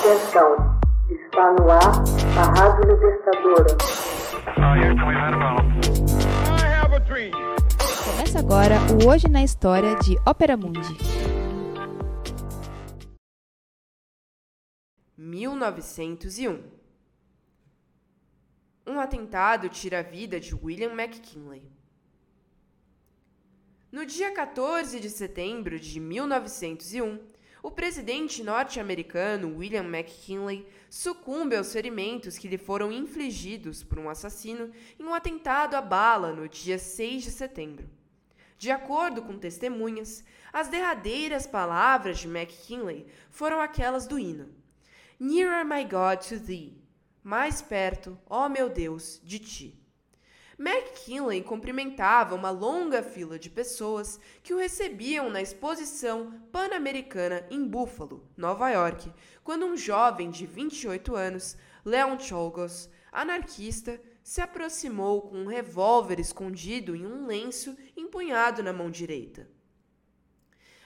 Atenção, está no ar a Rádio Libertadora. Começa agora o Hoje na História de Ópera Mundi. 1901 Um atentado tira a vida de William McKinley. No dia 14 de setembro de 1901, o presidente norte-americano William McKinley sucumbe aos ferimentos que lhe foram infligidos por um assassino em um atentado à bala no dia 6 de setembro. De acordo com testemunhas, as derradeiras palavras de McKinley foram aquelas do hino: Nearer, my God, to thee. Mais perto, ó meu Deus, de ti. McKinley cumprimentava uma longa fila de pessoas que o recebiam na exposição pan-americana em Buffalo, Nova York, quando um jovem de 28 anos, Leon Cholgos, anarquista, se aproximou com um revólver escondido em um lenço empunhado na mão direita.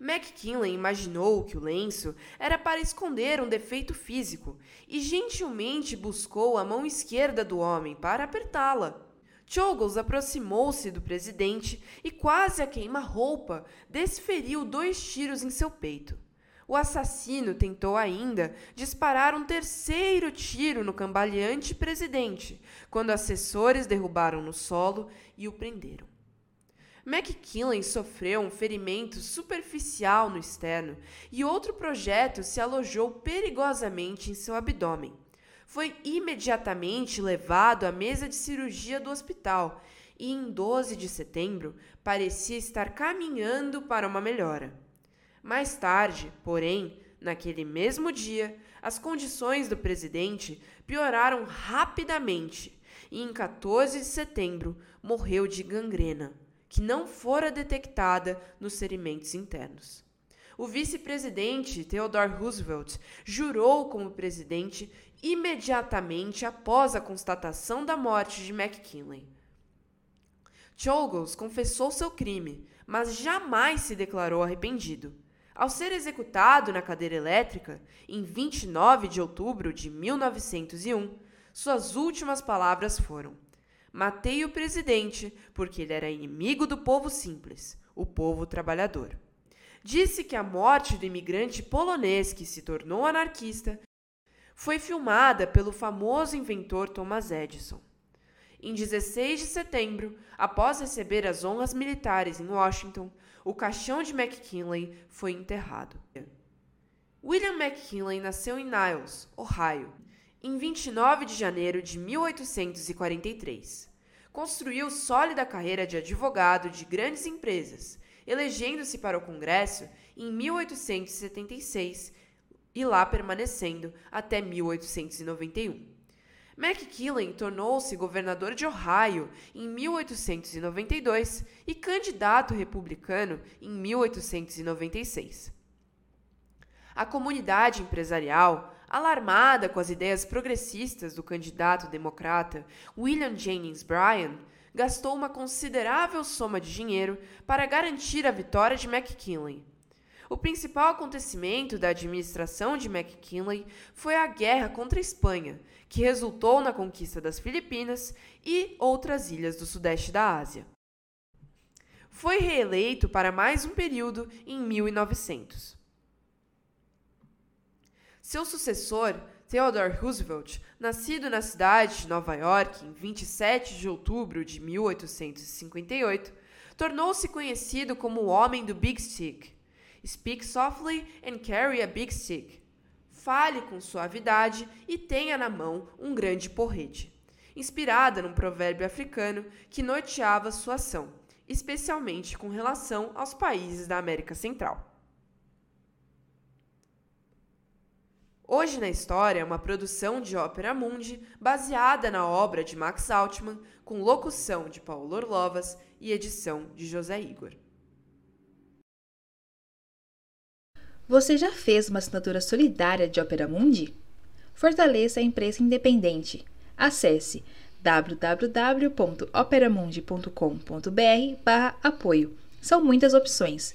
McKinley imaginou que o lenço era para esconder um defeito físico e gentilmente buscou a mão esquerda do homem para apertá-la. Chogles aproximou-se do presidente e, quase a queima-roupa, desferiu dois tiros em seu peito. O assassino tentou ainda disparar um terceiro tiro no cambaleante presidente, quando assessores derrubaram no solo e o prenderam. McKinley sofreu um ferimento superficial no externo e outro projeto se alojou perigosamente em seu abdômen. Foi imediatamente levado à mesa de cirurgia do hospital e, em 12 de setembro, parecia estar caminhando para uma melhora. Mais tarde, porém, naquele mesmo dia, as condições do presidente pioraram rapidamente e, em 14 de setembro, morreu de gangrena que não fora detectada nos ferimentos internos. O vice-presidente Theodore Roosevelt jurou como presidente imediatamente após a constatação da morte de McKinley. Chogles confessou seu crime, mas jamais se declarou arrependido. Ao ser executado na cadeira elétrica, em 29 de outubro de 1901, suas últimas palavras foram: Matei o presidente porque ele era inimigo do povo simples, o povo trabalhador. Disse que a morte do imigrante polonês que se tornou anarquista foi filmada pelo famoso inventor Thomas Edison. Em 16 de setembro, após receber as honras militares em Washington, o caixão de McKinley foi enterrado. William McKinley nasceu em Niles, Ohio, em 29 de janeiro de 1843. Construiu sólida carreira de advogado de grandes empresas, elegendo-se para o Congresso em 1876 e lá permanecendo até 1891. McKinley tornou-se governador de Ohio em 1892 e candidato republicano em 1896. A comunidade empresarial alarmada com as ideias progressistas do candidato democrata William Jennings Bryan, gastou uma considerável soma de dinheiro para garantir a vitória de McKinley. O principal acontecimento da administração de McKinley foi a guerra contra a Espanha, que resultou na conquista das Filipinas e outras ilhas do sudeste da Ásia. Foi reeleito para mais um período em 1900. Seu sucessor, Theodore Roosevelt, nascido na cidade de Nova York em 27 de outubro de 1858, tornou-se conhecido como o Homem do Big Stick. Speak softly and carry a big stick. Fale com suavidade e tenha na mão um grande porrete. Inspirada num provérbio africano que norteava sua ação, especialmente com relação aos países da América Central. Hoje na História é uma produção de Ópera Mundi baseada na obra de Max Altman, com locução de Paulo Orlovas e edição de José Igor. Você já fez uma assinatura solidária de Ópera Mundi? Fortaleça a imprensa independente. Acesse www.operamundi.com.br/apoio. São muitas opções